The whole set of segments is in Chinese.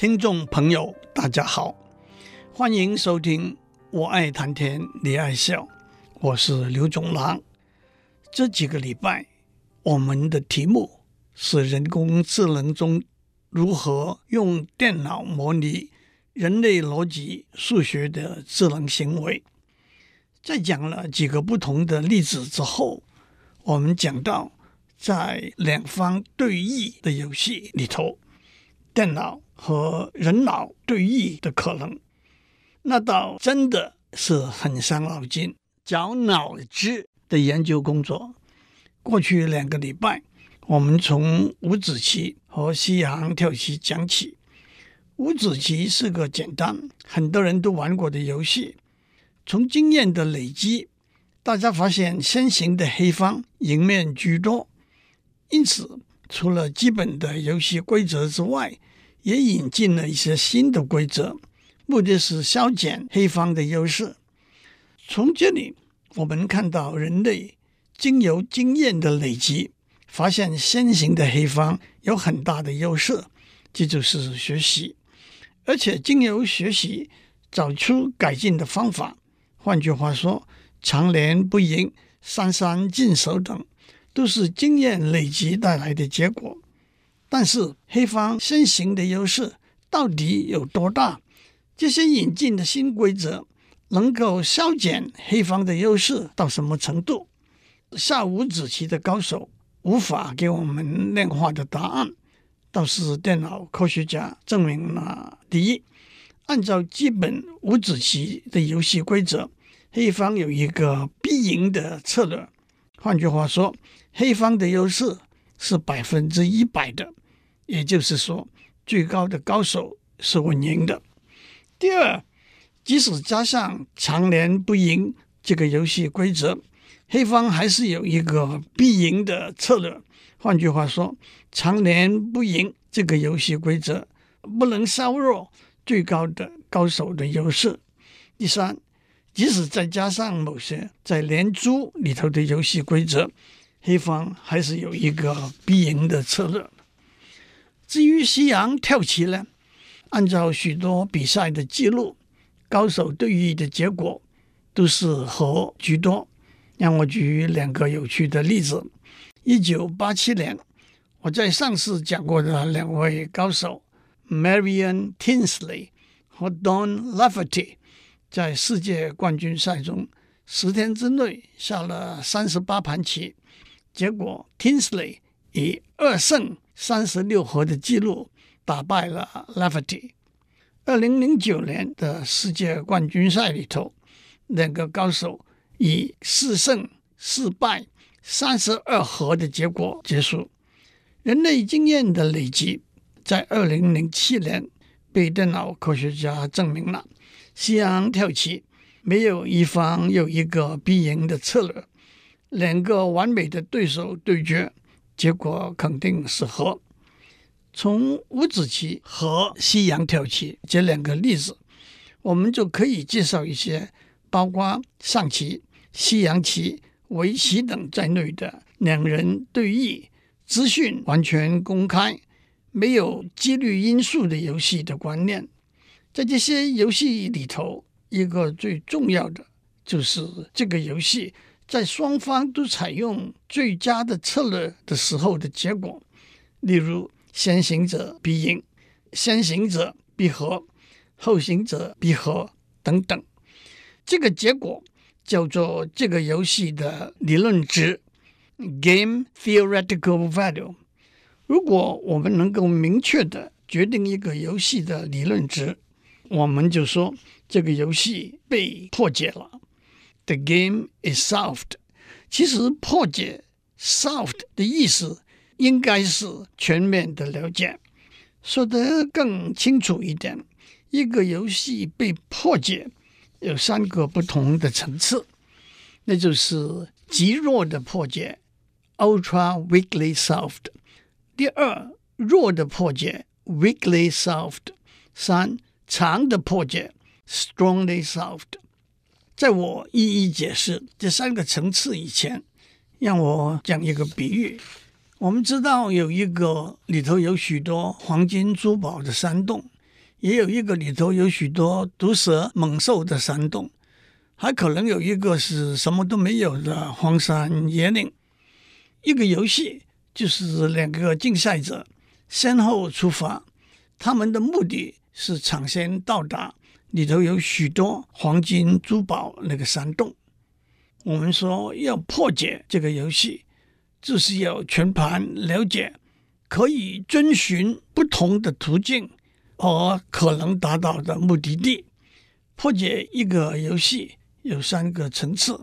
听众朋友，大家好，欢迎收听《我爱谈天，你爱笑》，我是刘总郎。这几个礼拜，我们的题目是人工智能中如何用电脑模拟人类逻辑数学的智能行为。在讲了几个不同的例子之后，我们讲到在两方对弈的游戏里头，电脑和人脑对弈的可能，那倒真的是很伤脑筋、绞脑汁的研究工作。过去两个礼拜，我们从五子棋和西洋跳棋讲起。五子棋是个简单、很多人都玩过的游戏。从经验的累积，大家发现先行的黑方赢面居多，因此除了基本的游戏规则之外，也引进了一些新的规则，目的是削减黑方的优势。从这里，我们看到人类经由经验的累积，发现先行的黑方有很大的优势，这就是学习，而且经由学习找出改进的方法。换句话说，长连不赢、三三进守等，都是经验累积带来的结果。但是，黑方先行的优势到底有多大？这些引进的新规则能够消减黑方的优势到什么程度？下五子棋的高手无法给我们量化的答案，倒是电脑科学家证明了：第一，按照基本五子棋的游戏规则，黑方有一个必赢的策略。换句话说，黑方的优势是百分之一百的，也就是说，最高的高手是稳赢的。第二，即使加上长连不赢这个游戏规则，黑方还是有一个必赢的策略。换句话说，长连不赢这个游戏规则不能削弱。最高的高手的优势。第三，即使再加上某些在连珠里头的游戏规则，黑方还是有一个必赢的策略。至于西洋跳棋呢，按照许多比赛的记录，高手对弈的结果都是和居多。让我举两个有趣的例子：一九八七年，我在上次讲过的两位高手。Marion Tinsley 和 Don Lafferty 在世界冠军赛中十天之内下了三十八盘棋，结果 Tinsley 以二胜三十六和的纪录打败了 Lafferty。二零零九年的世界冠军赛里头，两个高手以四胜四败三十二和的结果结束。人类经验的累积。在二零零七年，被电脑科学家证明了，西洋跳棋没有一方有一个必赢的策略，两个完美的对手对决，结果肯定是和。从五子棋和西洋跳棋这两个例子，我们就可以介绍一些包括象棋、西洋棋、围棋等在内的两人对弈，资讯完全公开。没有几率因素的游戏的观念，在这些游戏里头，一个最重要的就是这个游戏在双方都采用最佳的策略的时候的结果。例如，先行者必赢，先行者必和，后行者必和等等。这个结果叫做这个游戏的理论值 （Game Theoretical Value）。如果我们能够明确的决定一个游戏的理论值，我们就说这个游戏被破解了。The game is solved。其实破解 “solved” 的意思应该是全面的了解。说得更清楚一点，一个游戏被破解有三个不同的层次，那就是极弱的破解 （ultra weakly solved）。第二，弱的破解 （weakly solved）；三，强的破解 （strongly solved）。在我一一解释这三个层次以前，让我讲一个比喻。我们知道有一个里头有许多黄金珠宝的山洞，也有一个里头有许多毒蛇猛兽的山洞，还可能有一个是什么都没有的荒山野岭。一个游戏就是两个竞赛者先后出发，他们的目的是抢先到达里头有许多黄金珠宝那个山洞。我们说要破解这个游戏，就是要全盘了解，可以遵循不同的途径。和可能达到的目的地，破解一个游戏有三个层次。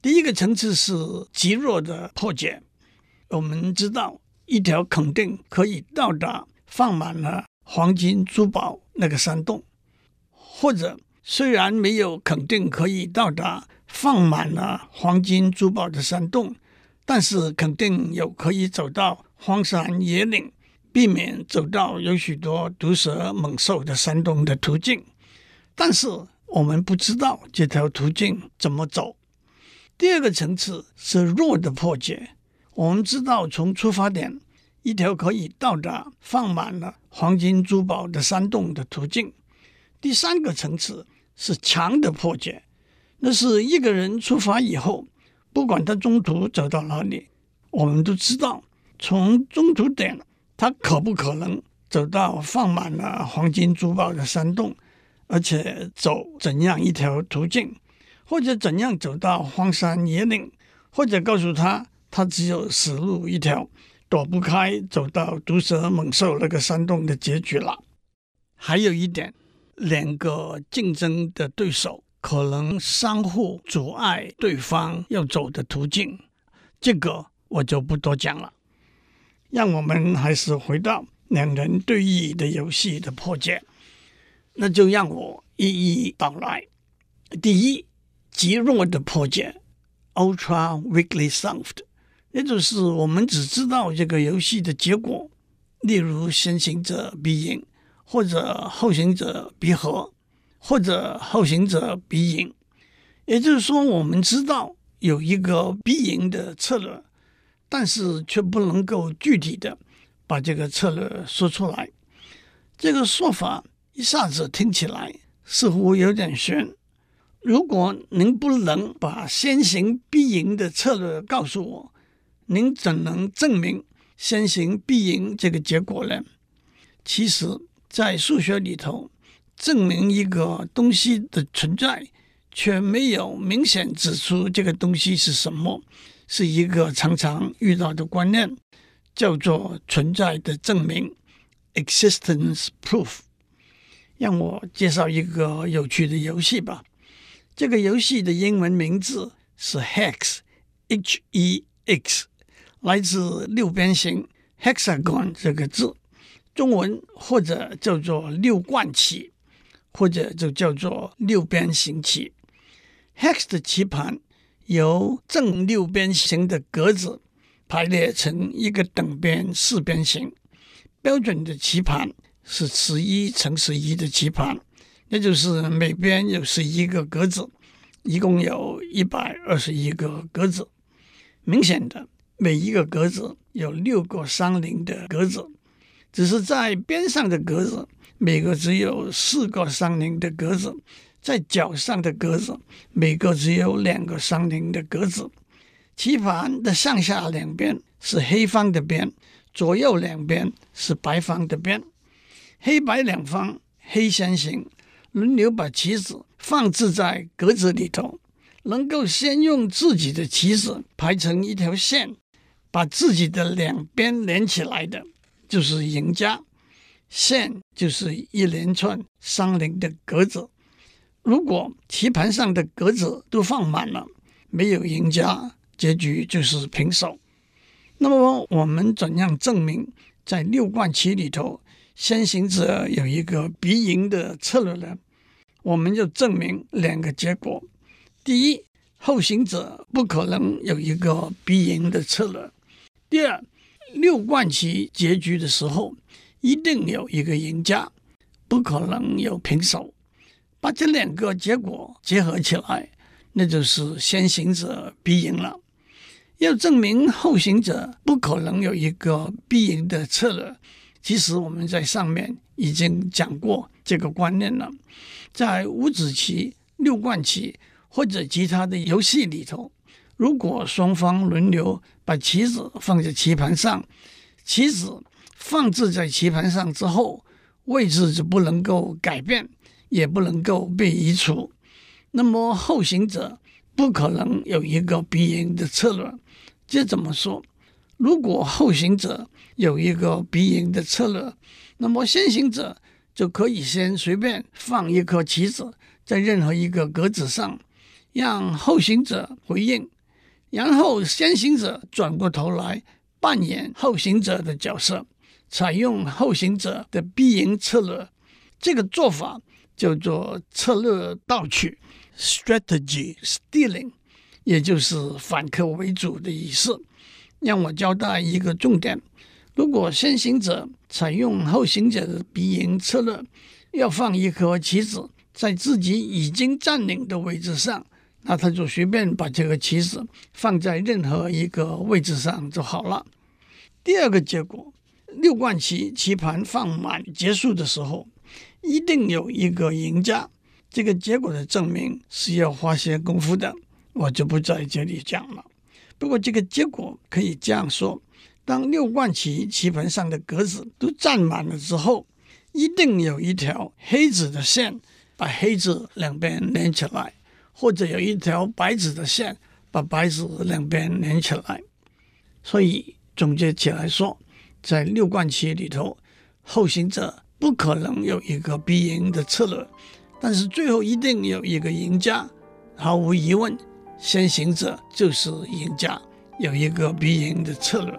第一个层次是极弱的破解。我们知道，一条肯定可以到达放满了黄金珠宝那个山洞，或者虽然没有肯定可以到达放满了黄金珠宝的山洞，但是肯定有可以走到荒山野岭。避免走到有许多毒蛇猛兽的山洞的途径，但是我们不知道这条途径怎么走。第二个层次是弱的破解，我们知道从出发点一条可以到达放满了黄金珠宝的山洞的途径。第三个层次是强的破解，那是一个人出发以后，不管他中途走到哪里，我们都知道从中途点。他可不可能走到放满了黄金珠宝的山洞，而且走怎样一条途径，或者怎样走到荒山野岭，或者告诉他，他只有死路一条，躲不开走到毒蛇猛兽那个山洞的结局了。还有一点，两个竞争的对手可能相互阻碍对方要走的途径，这个我就不多讲了。让我们还是回到两人对弈的游戏的破解，那就让我一一道来。第一，极弱的破解 （Ultra Weakly Solved），也就是我们只知道这个游戏的结果，例如先行者必赢，或者后行者必和，或者后行者必赢。也就是说，我们知道有一个必赢的策略。但是却不能够具体的把这个策略说出来，这个说法一下子听起来似乎有点悬。如果您不能把先行必赢的策略告诉我，您怎能证明先行必赢这个结果呢？其实，在数学里头，证明一个东西的存在，却没有明显指出这个东西是什么。是一个常常遇到的观念，叫做存在的证明 （existence proof）。让我介绍一个有趣的游戏吧。这个游戏的英文名字是 Hex，H-E-X，来自六边形 （hexagon） 这个字，中文或者叫做六冠棋，或者就叫做六边形棋。Hex 的棋盘。由正六边形的格子排列成一个等边四边形。标准的棋盘是十一乘十一的棋盘，那就是每边有十一个格子，一共有一百二十一个格子。明显的，每一个格子有六个相邻的格子，只是在边上的格子，每个只有四个相邻的格子。在角上的格子，每个只有两个相邻的格子。棋盘的上下两边是黑方的边，左右两边是白方的边。黑白两方，黑先行，轮流把棋子放置在格子里头。能够先用自己的棋子排成一条线，把自己的两边连起来的，就是赢家。线就是一连串相邻的格子。如果棋盘上的格子都放满了，没有赢家，结局就是平手。那么我们怎样证明在六贯棋里头，先行者有一个必赢的策略呢？我们就证明两个结果：第一，后行者不可能有一个必赢的策略；第二，六冠棋结局的时候，一定有一个赢家，不可能有平手。把这两个结果结合起来，那就是先行者必赢了。要证明后行者不可能有一个必赢的策略，其实我们在上面已经讲过这个观念了。在五子棋、六冠棋或者其他的游戏里头，如果双方轮流把棋子放在棋盘上，棋子放置在棋盘上之后，位置就不能够改变，也不能够被移除。那么后行者不可能有一个必赢的策略。这怎么说？如果后行者有一个必赢的策略，那么先行者就可以先随便放一颗棋子在任何一个格子上，让后行者回应，然后先行者转过头来扮演后行者的角色，采用后行者的必赢策略。这个做法叫做策略盗取 （strategy stealing），也就是反客为主的意思。让我交代一个重点。如果先行者采用后行者的必赢策略，要放一颗棋子在自己已经占领的位置上，那他就随便把这个棋子放在任何一个位置上就好了。第二个结果，六贯棋棋盘放满结束的时候，一定有一个赢家。这个结果的证明是要花些功夫的，我就不在这里讲了。不过这个结果可以这样说。当六贯棋棋盘上的格子都占满了之后，一定有一条黑子的线把黑子两边连起来，或者有一条白纸的线把白纸两边连起来。所以总结起来说，在六贯棋里头，后行者不可能有一个必赢的策略，但是最后一定有一个赢家，毫无疑问，先行者就是赢家，有一个必赢的策略。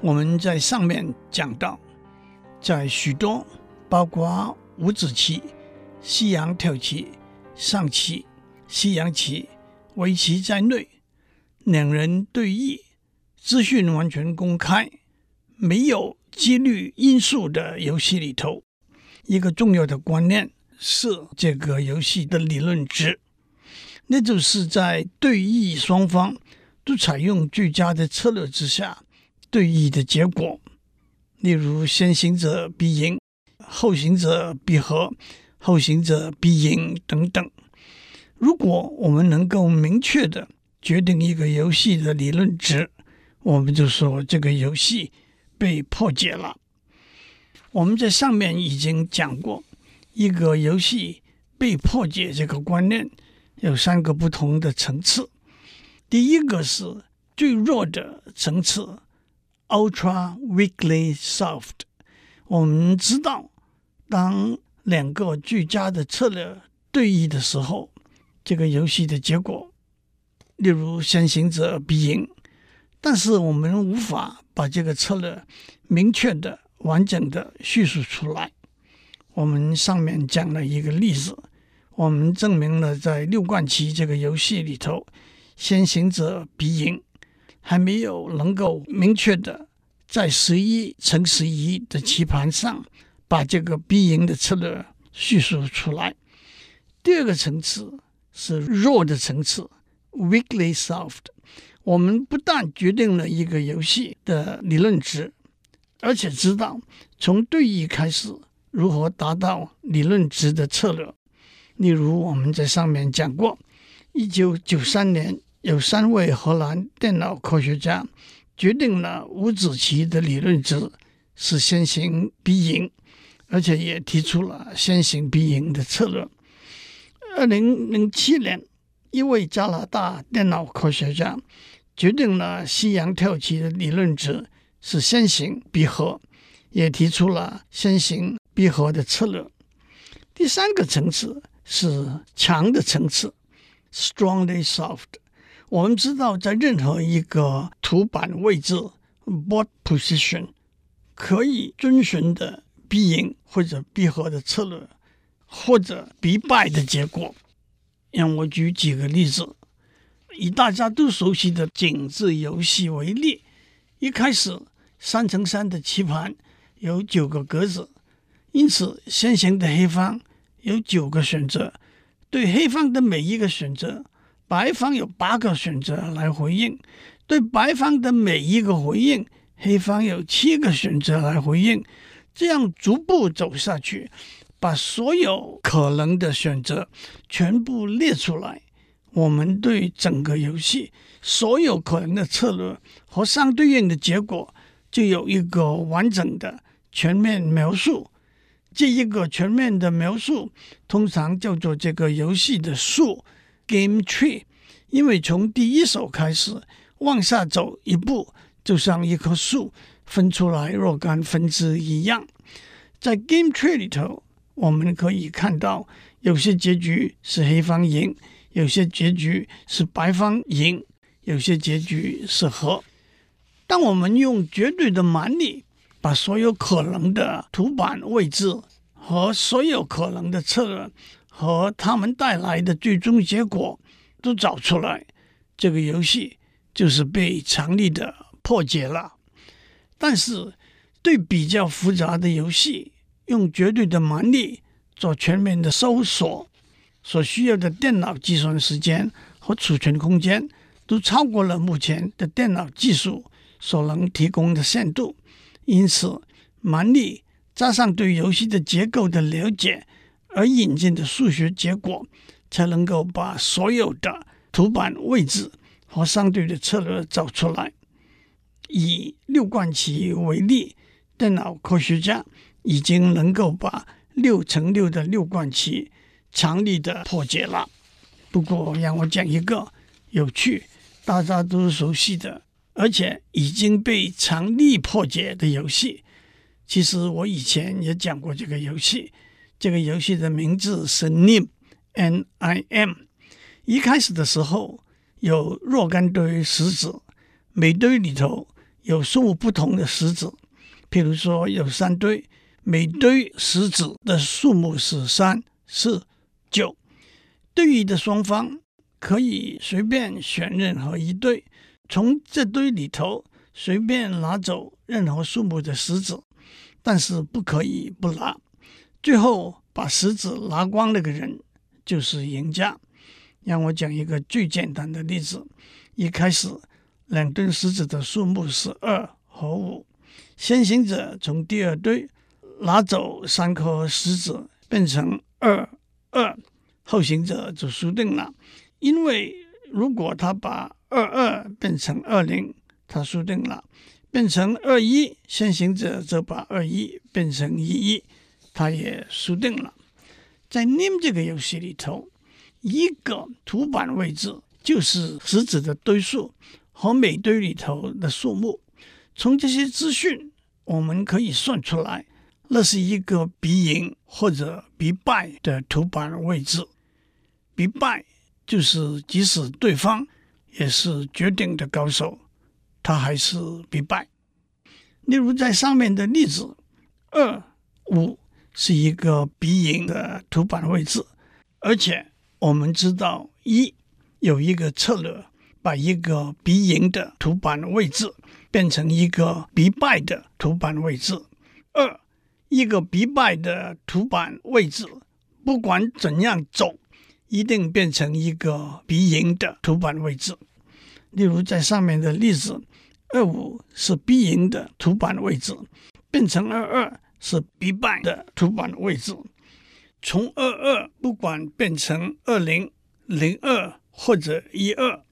我们在上面讲到，在许多包括五子棋、西洋跳棋、象棋、西洋棋、围棋在内，两人对弈，资讯完全公开，没有几率因素的游戏里头，一个重要的观念是这个游戏的理论值，那就是在对弈双方都采用最佳的策略之下。对弈的结果，例如先行者必赢，后行者必和，后行者必赢等等。如果我们能够明确的决定一个游戏的理论值，我们就说这个游戏被破解了。我们在上面已经讲过，一个游戏被破解这个观念有三个不同的层次。第一个是最弱的层次。Ultra weakly solved。我们知道，当两个俱佳的策略对弈的时候，这个游戏的结果，例如先行者必赢，但是我们无法把这个策略明确的、完整的叙述出来。我们上面讲了一个例子，我们证明了在六冠棋这个游戏里头，先行者必赢。还没有能够明确的在十一乘十一的棋盘上把这个必赢的策略叙述出来。第二个层次是弱的层次，weakly solved。我们不但决定了一个游戏的理论值，而且知道从对弈开始如何达到理论值的策略。例如，我们在上面讲过，一九九三年。有三位荷兰电脑科学家决定了五子棋的理论值是先行必赢，而且也提出了先行必赢的策略。二零零七年，一位加拿大电脑科学家决定了西洋跳棋的理论值是先行必和，也提出了先行必和的策略。第三个层次是强的层次，strongly soft）。我们知道，在任何一个图板位置 （board position） 可以遵循的必赢或者必和的策略，或者必败的结果。让我举几个例子，以大家都熟悉的井字游戏为例。一开始，三乘三的棋盘有九个格子，因此先行的黑方有九个选择，对黑方的每一个选择。白方有八个选择来回应，对白方的每一个回应，黑方有七个选择来回应，这样逐步走下去，把所有可能的选择全部列出来，我们对整个游戏所有可能的策略和相对应的结果，就有一个完整的全面描述。这一个全面的描述，通常叫做这个游戏的树 （game tree），因为从第一手开始往下走一步，就像一棵树分出来若干分支一样。在 game tree 里头，我们可以看到，有些结局是黑方赢，有些结局是白方赢，有些结局是和。当我们用绝对的蛮力，把所有可能的图板位置和所有可能的策略和他们带来的最终结果都找出来，这个游戏就是被强力的破解了。但是，对比较复杂的游戏，用绝对的蛮力做全面的搜索，所需要的电脑计算时间和储存空间都超过了目前的电脑技术所能提供的限度。因此，蛮力加上对游戏的结构的了解而引进的数学结果，才能够把所有的图板位置和相对的策略找出来。以六冠棋为例，电脑科学家已经能够把六乘六的六冠棋强力的破解了。不过，让我讲一个有趣、大家都熟悉的。而且已经被强力破解的游戏，其实我以前也讲过这个游戏。这个游戏的名字是 NIM，N-I-M。一开始的时候有若干堆石子，每堆里头有数目不同的石子。譬如说有三堆，每堆石子的数目是三、四、九。对弈的双方可以随便选任何一堆。从这堆里头随便拿走任何数目的石子，但是不可以不拿。最后把石子拿光那个人就是赢家。让我讲一个最简单的例子：一开始两堆石子的数目是二和五，先行者从第二堆拿走三颗石子，变成二二，后行者就输定了，因为如果他把二二变成二零，他输定了；变成二一，先行者则把二一变成一一，他也输定了。在 NIM 这个游戏里头，一个图板位置就是石子的堆数和每堆里头的数目。从这些资讯，我们可以算出来，那是一个必赢或者必败的图板位置。必败就是即使对方。也是绝顶的高手，他还是必败。例如在上面的例子，二五是一个鼻赢的图板位置，而且我们知道一有一个策略，把一个鼻赢的图板位置变成一个鼻败的图板位置。二一个鼻败的图板位置，不管怎样走。一定变成一个鼻赢的图板位置。例如，在上面的例子，二五是鼻赢的图板位置，变成二二是必败的图板位置。从二二不管变成二零、零二或者一二，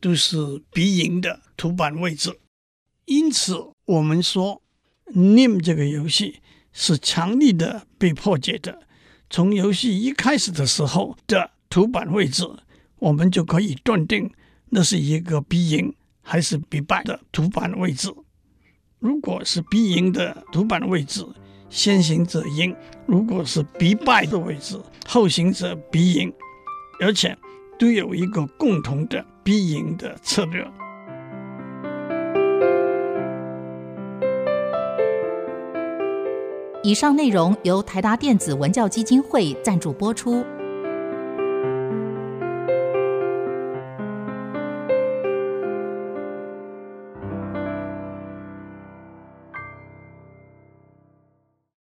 都是必赢的图板位置。因此，我们说 NIM 这个游戏是强力的被破解的。从游戏一开始的时候的。图板位置，我们就可以断定那是一个必赢还是必败的图板位置。如果是必赢的图板位置，先行者赢；如果是必败的位置，后行者必赢。而且都有一个共同的必赢的策略。以上内容由台达电子文教基金会赞助播出。